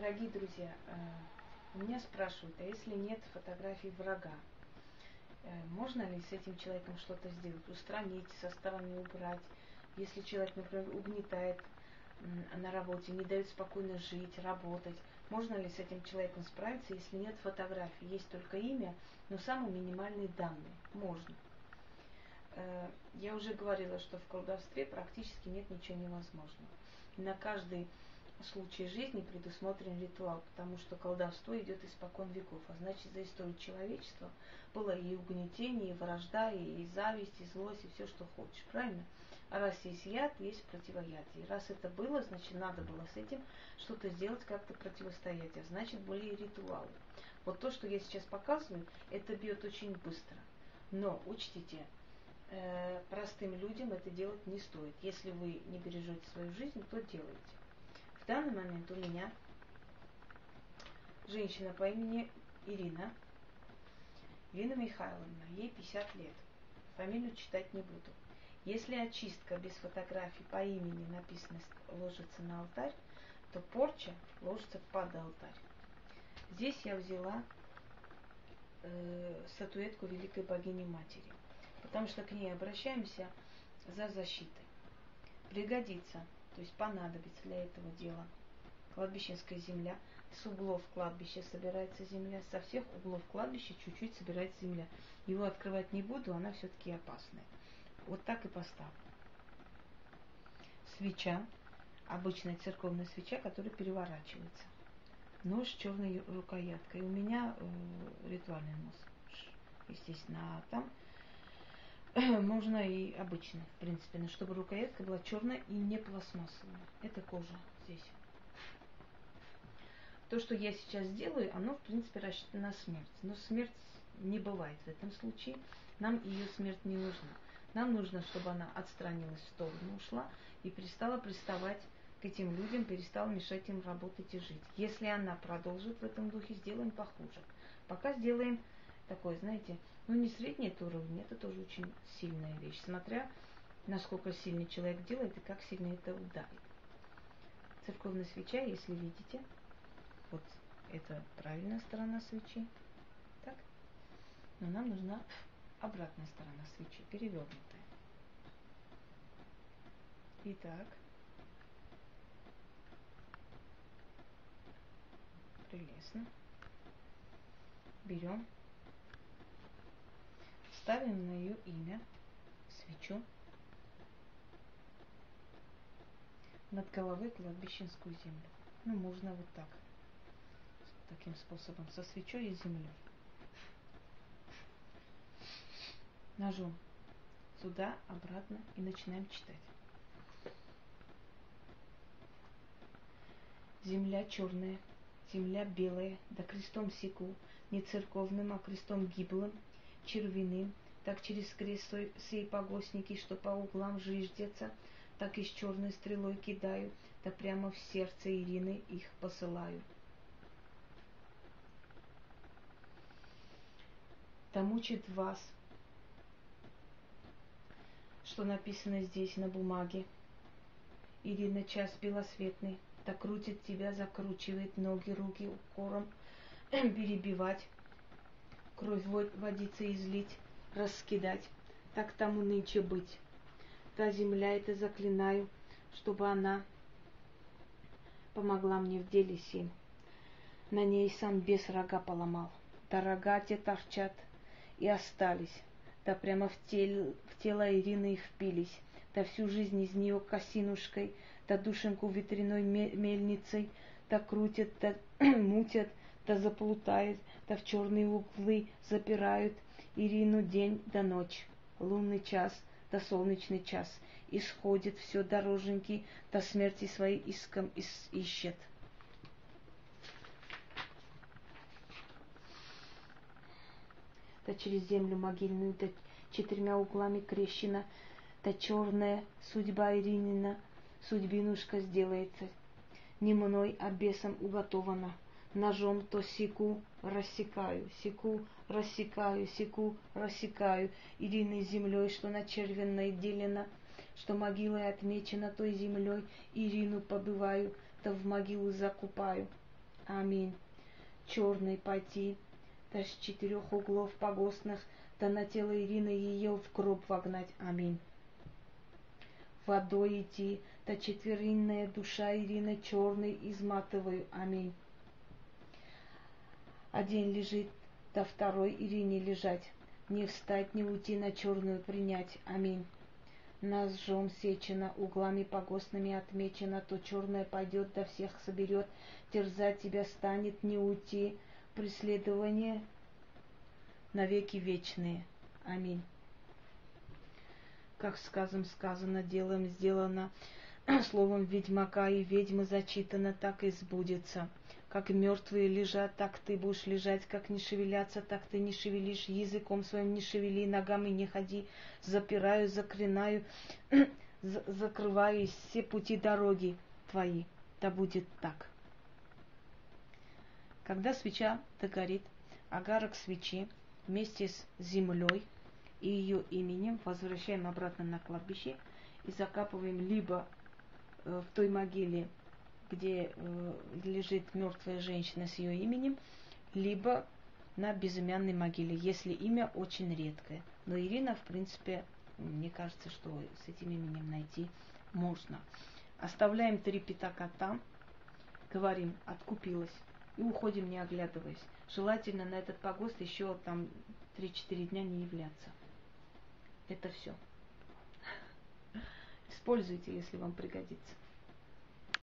Дорогие друзья, у меня спрашивают, а если нет фотографий врага, можно ли с этим человеком что-то сделать, устранить, со стороны убрать? Если человек, например, угнетает на работе, не дает спокойно жить, работать, можно ли с этим человеком справиться, если нет фотографии, есть только имя, но самые минимальные данные? Можно. Э, я уже говорила, что в колдовстве практически нет ничего невозможного. На каждый случай жизни предусмотрен ритуал, потому что колдовство идет испокон веков, а значит за историю человечества было и угнетение, и вражда, и зависть, и злость, и все, что хочешь, правильно? А раз есть яд, есть противоядие. Раз это было, значит надо было с этим что-то сделать, как-то противостоять, а значит были и ритуалы. Вот то, что я сейчас показываю, это бьет очень быстро. Но учтите, э, простым людям это делать не стоит. Если вы не бережете свою жизнь, то делайте данный момент у меня женщина по имени Ирина. Ирина Михайловна, ей 50 лет. Фамилию читать не буду. Если очистка без фотографий по имени написано ложится на алтарь, то порча ложится под алтарь. Здесь я взяла э, статуэтку Великой Богини Матери, потому что к ней обращаемся за защитой. Пригодится то есть понадобится для этого дела. Кладбищенская земля. С углов кладбища собирается земля, со всех углов кладбища чуть-чуть собирается земля. Его открывать не буду, она все-таки опасная. Вот так и поставлю. Свеча, обычная церковная свеча, которая переворачивается. Нож с черной рукояткой. У меня э, ритуальный нож, естественно, а там можно и обычно, в принципе, но чтобы рукоятка была черная и не пластмассовая. Это кожа здесь. То, что я сейчас делаю, оно, в принципе, рассчитано на смерть. Но смерть не бывает в этом случае. Нам ее смерть не нужна. Нам нужно, чтобы она отстранилась в сторону, ушла и перестала приставать к этим людям, перестала мешать им работать и жить. Если она продолжит в этом духе, сделаем похуже. Пока сделаем такой, знаете, ну не средний это уровень, это тоже очень сильная вещь, смотря насколько сильный человек делает и как сильно это ударит. Церковная свеча, если видите, вот это правильная сторона свечи, так? Но нам нужна обратная сторона свечи, перевернутая. Итак, прелестно. Берем ставим на ее имя свечу над головой кладбищенскую землю. Ну, можно вот так. Таким способом, со свечой и землей. Ножом сюда, обратно и начинаем читать. Земля черная, земля белая, да крестом секу, не церковным, а крестом гиблым, червины, так через крест сей погостники, что по углам жиждятся, так и с черной стрелой кидаю, да прямо в сердце Ирины их посылаю. Да мучит вас, что написано здесь на бумаге. Ирина час белосветный, так крутит тебя, закручивает ноги, руки укором, перебивать, кровь водиться излить, раскидать, так тому нынче быть. Та земля это заклинаю, чтобы она помогла мне в деле сим. На ней сам без рога поломал, да рога те торчат и остались, да прямо в, тело, в тело Ирины и впились, да всю жизнь из нее косинушкой, да душенку ветряной мельницей, да крутят, да мутят, да заплутает, да в черные углы запирают Ирину день до ночь, лунный час да солнечный час, исходит все дороженьки, до смерти своей иском ис ищет. Да через землю могильную, да четырьмя углами крещена, да черная судьба Иринина, судьбинушка сделается, не мной, а бесом уготована ножом то секу, рассекаю, секу, рассекаю, секу, рассекаю, единой землей, что на червенной делена, что могилой отмечена той землей, Ирину побываю, да в могилу закупаю. Аминь. Черный пойти, да с четырех углов погостных, да на тело Ирины ее в гроб вогнать. Аминь. Водой идти, да четверинная душа Ирины черный изматываю. Аминь. Один лежит, да второй Ирине лежать. Не встать, не уйти на черную принять. Аминь. Ножом сечено, углами погостными отмечено, то черное пойдет, да всех соберет, терзать тебя станет, не уйти. Преследование навеки вечные. Аминь. Как сказом сказано, делом сделано, словом ведьмака и ведьмы зачитано, так и сбудется. Как мертвые лежат, так ты будешь лежать, как не шевеляться, так ты не шевелишь, языком своим не шевели, ногами не ходи, запираю, заклинаю, закрываю все пути дороги твои. Да будет так. Когда свеча догорит, агарок свечи вместе с землей и ее именем возвращаем обратно на кладбище и закапываем либо э, в той могиле, где э, лежит мертвая женщина с ее именем, либо на безымянной могиле, если имя очень редкое. Но Ирина, в принципе, мне кажется, что с этим именем найти можно. Оставляем три пятака там, говорим, откупилась, и уходим, не оглядываясь. Желательно на этот погост еще там 3-4 дня не являться. Это все. Используйте, если вам пригодится.